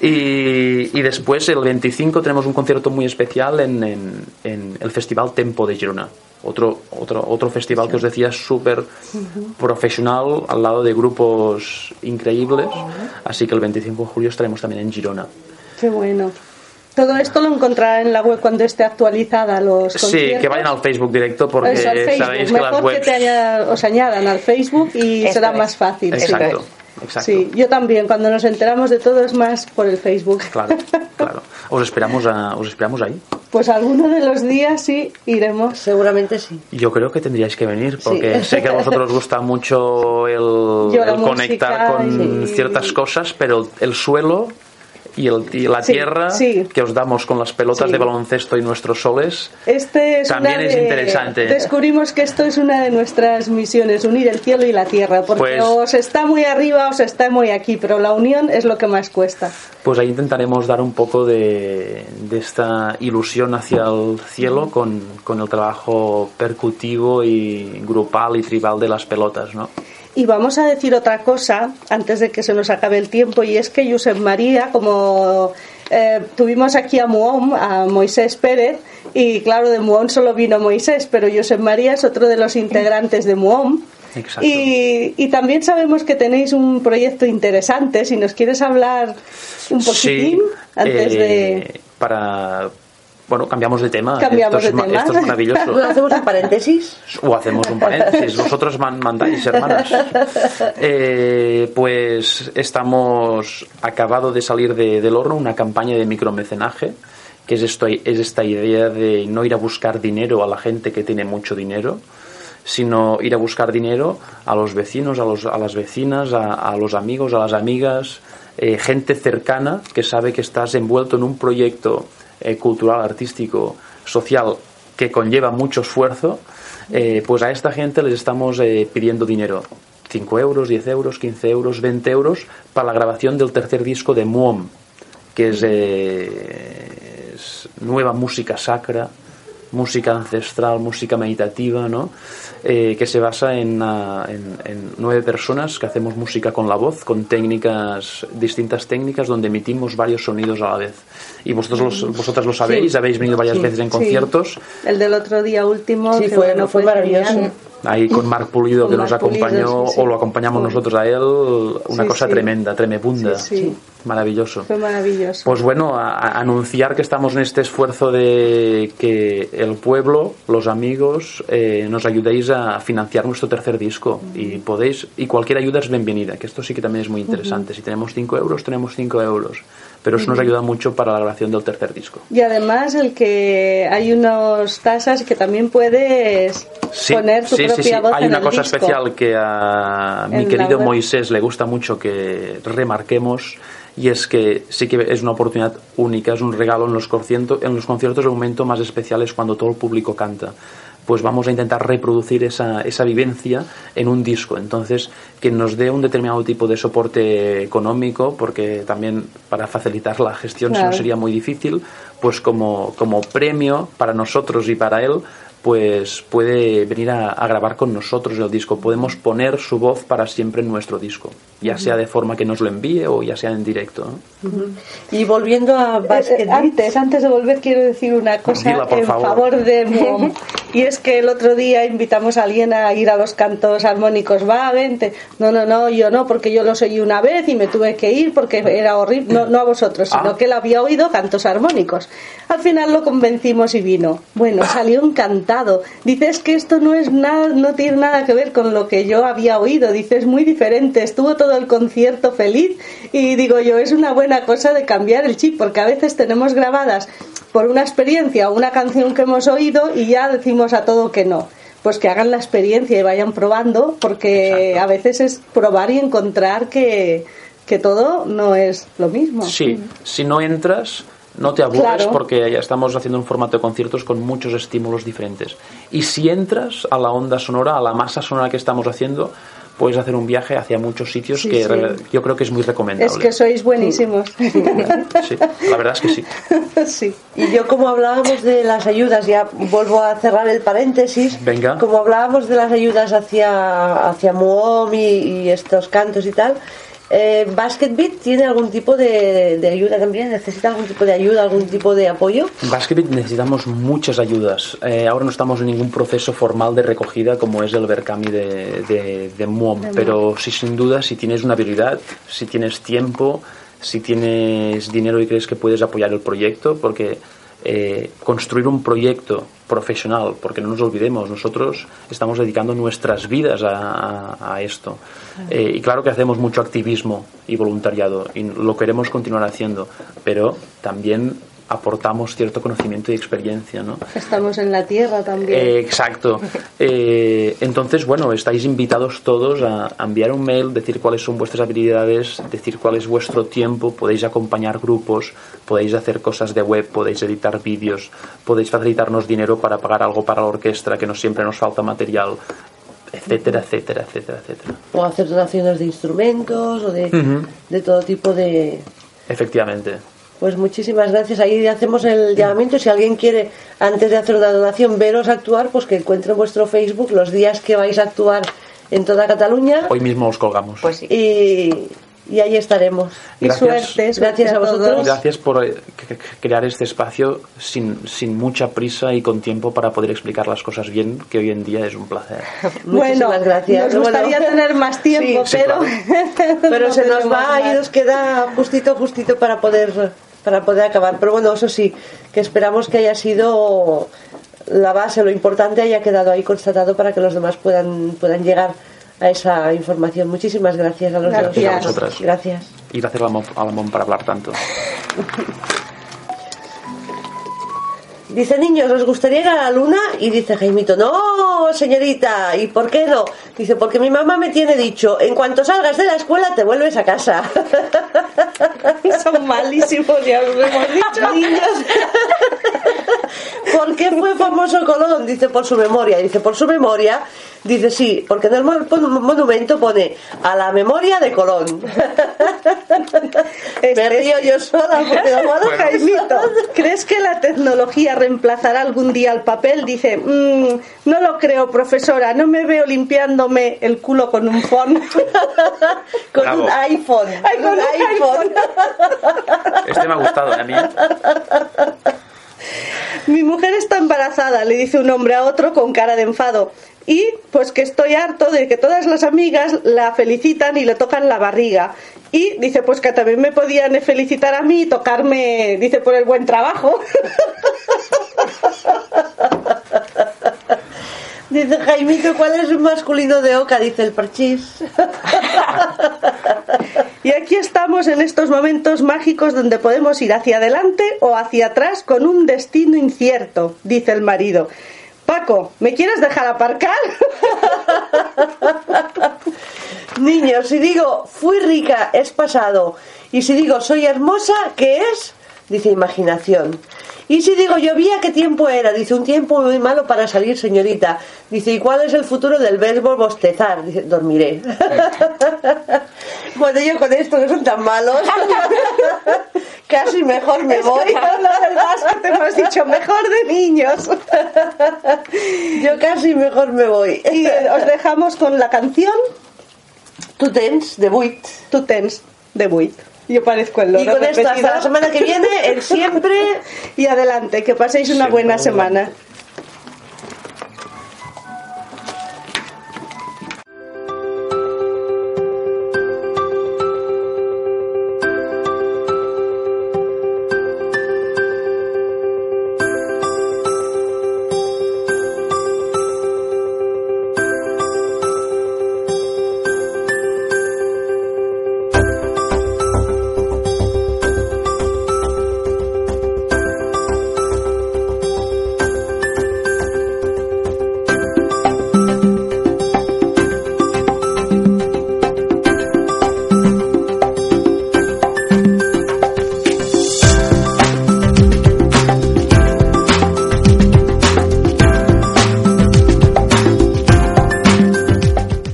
Y, y después, el 25, tenemos un concierto muy especial en, en- en el Festival Tempo de Girona. Otro, otro, otro festival que os decía súper profesional, al lado de grupos increíbles. Así que el 25 de julio estaremos también en Girona. Qué bueno. Todo esto lo encontrarán en la web cuando esté actualizada los Sí, conciertos. que vayan al Facebook directo porque Eso, Facebook. sabéis que las Mejor que webs... te aña- os añadan al Facebook y Esto será es. más fácil. sí. Exacto, exacto. Sí, yo también. Cuando nos enteramos de todo es más por el Facebook. Claro, claro. [laughs] Os esperamos, a- os esperamos ahí. Pues alguno de los días sí iremos. Seguramente sí. Yo creo que tendríais que venir porque Sí. sé que a vosotros os gusta mucho el, [laughs] conectar con y- ciertas cosas, pero el suelo y, el, y la Sí, tierra sí. que os damos con las pelotas Sí. de baloncesto y nuestros soles, Este es También es de- interesante. Descubrimos que esto es una de nuestras misiones, unir el cielo y la tierra, porque Pues- os está muy arriba, os está muy aquí, pero la unión es lo que más cuesta. pues ahí intentaremos dar un poco de, de esta ilusión hacia el cielo con, con el trabajo percutivo y grupal y tribal de las pelotas, ¿no? Y vamos a decir otra cosa antes de que se nos acabe el tiempo, y es que Josep María, como eh, tuvimos aquí a Muón, a Moisés Pérez, y claro, de Muón solo vino Moisés, pero Josep María es otro de los integrantes de Muón. Exacto. Y, y también sabemos que tenéis un proyecto interesante, si nos quieres hablar un poquitín Sí, antes eh, de... para... Bueno, cambiamos de tema. Cambiamos esto, es, de tema. esto es maravilloso. [laughs] Hacemos un paréntesis. O hacemos un paréntesis, [laughs] vosotros man- mandáis, hermanas. [laughs] Eh, pues estamos acabado de salir de- del horno una campaña de micromecenaje, que es, esto, es esta idea de no ir a buscar dinero a la gente que tiene mucho dinero, sino ir a buscar dinero a los vecinos, a, los, a las vecinas, a, a los amigos, a las amigas, eh, gente cercana que sabe que estás envuelto en un proyecto eh, cultural, artístico, social que conlleva mucho esfuerzo, eh, pues a esta gente les estamos eh, pidiendo dinero. 5 euros, 10 euros, 15 euros, 20 euros para la grabación del tercer disco de Muom, que es, es nueva música sacra, música ancestral, música meditativa, ¿no? Eh, que se basa en, ah, en- en nueve personas que hacemos música con la voz, con técnicas, distintas técnicas, donde emitimos varios sonidos a la vez. Y vosotros los- vosotras lo sabéis, Sí. habéis venido varias veces en Sí. conciertos, El del otro día último, Sí, que fue- bueno, fue maravilloso. genial. Ahí con Marc Pulido Con que nos Marc Pulido, acompañó, sí, sí. o lo acompañamos Sí. nosotros a él, una cosa tremenda, sí. maravilloso. Fue maravilloso. Pues bueno, a- a anunciar que estamos en este esfuerzo de que el pueblo, los amigos, eh, nos ayudéis a financiar nuestro tercer disco. Y podéis, y cualquier ayuda es bienvenida, que esto sí que también es muy interesante. Si tenemos 5 euros, tenemos 5 euros. Pero eso nos ayuda mucho para la grabación del tercer disco. Y además el que hay unos tasas que también puedes Sí, poner tu sí, propia sí. voz Hay en una el cosa disco. especial que a mi En querido. Moisés le gusta mucho que remarquemos y es que sí que es una oportunidad única, es un regalo en los conciertos, en los conciertos el momento más especial es cuando todo el público canta. Pues vamos a intentar reproducir esa, esa vivencia en un disco. Entonces, que nos dé un determinado tipo de soporte económico, porque también para facilitar la gestión si no sería muy difícil, pues como, como premio para nosotros y para él, pues puede venir a, a grabar con nosotros el disco. Podemos poner su voz para siempre en nuestro disco, ya sea de forma que nos lo envíe o ya sea en directo. ¿no? Y volviendo a Basket antes, antes de volver, quiero decir una cosa Dila, por en favor. favor de. [laughs] Y es que el otro día invitamos a alguien a ir a los cantos armónicos. Va, vente. No, no, no, yo no, porque yo los oí una vez y me tuve que ir porque era horrible. No, no a vosotros, sino Ah. que él había oído cantos armónicos. Al final lo convencimos y vino. Bueno, salió encantado. Dice, es que esto no es nada, no tiene nada que ver con lo que yo había oído. Dice, es muy diferente. Estuvo todo el concierto feliz y digo yo, es una buena cosa de cambiar el chip, porque a veces tenemos grabadas por una experiencia o una canción que hemos oído y ya decimos a todo que no. Pues que hagan la experiencia y vayan probando, porque a veces es probar y encontrar que, que todo no es lo mismo. Sí, si no entras, no te aburres Claro. porque ya estamos haciendo un formato de conciertos con muchos estímulos diferentes. Y si entras a la onda sonora, a la masa sonora que estamos haciendo, puedes hacer un viaje hacia muchos sitios Sí, que sí. yo creo que es muy recomendable. Es que sois buenísimos. [laughs] Sí, la verdad es que sí. [laughs] sí. Y yo como hablábamos de las ayudas, ya vuelvo a cerrar el paréntesis, Venga. como hablábamos de las ayudas hacia, hacia Muom y, y estos cantos y tal, eh, Basket Beat tiene algún tipo de, de ayuda también, necesita algún tipo de ayuda, algún tipo de apoyo. En Basket necesitamos muchas ayudas. Eh, ahora no estamos en ningún proceso formal de recogida como es el Berkami de, de, de pero sí, sin duda, si tienes una habilidad, si tienes tiempo, si tienes dinero y crees que puedes apoyar el proyecto, porque eh, construir un proyecto profesional, porque no nos olvidemos, nosotros estamos dedicando nuestras vidas a, a- a esto. Eh, y claro que hacemos mucho activismo y voluntariado, y lo queremos continuar haciendo, pero también aportamos cierto conocimiento y experiencia, ¿no? Estamos en la tierra también. Eh, exacto. [laughs] Eh, entonces, bueno, estáis invitados todos a, a enviar un mail, decir cuáles son vuestras habilidades, decir cuál es vuestro tiempo, podéis acompañar grupos, podéis hacer cosas de web, podéis editar vídeos, podéis facilitarnos dinero para pagar algo para la orquesta, que no siempre nos falta material, etcétera, etcétera, etcétera, etcétera. O hacer donaciones de instrumentos o de, Ujú. de todo tipo de... Efectivamente. Pues muchísimas gracias. Ahí hacemos el llamamiento. Si alguien quiere, antes de hacer una donación, veros actuar, pues que encuentre en vuestro Facebook los días que vais a actuar en toda Cataluña. Hoy mismo os colgamos. Pues sí. Y, y ahí estaremos. y gracias. suerte, suerte Gracias a vosotros. todos. Gracias por eh, crear este espacio sin, sin mucha prisa y con tiempo para poder explicar las cosas bien, que hoy en día es un placer. [laughs] Bueno, Muchísimas gracias. nos gustaría Bueno. tener más tiempo, Sí, sí, pero, [laughs] Pero no se nos va y nos queda justito, justito para poder, para poder acabar. Pero bueno, eso sí, que esperamos que haya sido la base, lo importante haya quedado ahí constatado para que los demás puedan, puedan llegar a esa información. Muchísimas gracias a los Gracias. dos. A vosotras. Gracias. Y gracias a la, Mon- a para hablar tanto. [laughs] Dice, niños, ¿os gustaría ir a la luna? Y dice Jaimito, no, señorita, ¿y por qué no? Dice, porque mi mamá me tiene dicho, en cuanto salgas de la escuela te vuelves a casa. [laughs] Son malísimos, ya os lo hemos dicho. Niños. ¿Por qué fue famoso Colón? Dice por su memoria. Dice por su memoria. Dice sí, porque en el monumento pone a la memoria de Colón. [laughs] Me río yo sola porque no puedo. Jaimito, ¿crees que la tecnología reemplazará algún día el papel? Dice, "Mm, no lo creo, profesora, no me veo limpiándome el culo con un phone. [laughs] Con Bravo. un iPhone. Ay, con un iPhone. [laughs] Este me ha gustado, ¿eh? a mí. Mi mujer está embarazada, le dice un hombre a otro con cara de enfado. Y pues que estoy harto de que todas las amigas la felicitan y le tocan la barriga. Y dice pues que también me podían felicitar a mí y tocarme, dice, por el buen trabajo. [laughs] Dice Jaimito, ¿cuál es el masculino de Oca? Dice el parchís. Y aquí estamos en estos momentos mágicos donde podemos ir hacia adelante o hacia atrás con un destino incierto, dice el marido. Paco, ¿me quieres dejar aparcar? [laughs] Niños, si digo fui rica es pasado. Y si digo soy hermosa, ¿qué es? Dice imaginación. Y si digo llovía, ¿qué tiempo era? Dice un tiempo muy malo para salir, señorita. Dice, ¿y cuál es el futuro del verbo bostezar? Dice, dormiré. bueno, yo con esto que son tan malos, [laughs] casi mejor me voy. Del básquet, te hemos dicho mejor de niños. yo casi mejor me voy. Y os dejamos con la canción Tu tens, de buit. Tu tens de Buit. Yo parezco el loro Y con esto, hasta la semana que viene, el siempre... [laughs] Y adelante, que paséis una buena semana.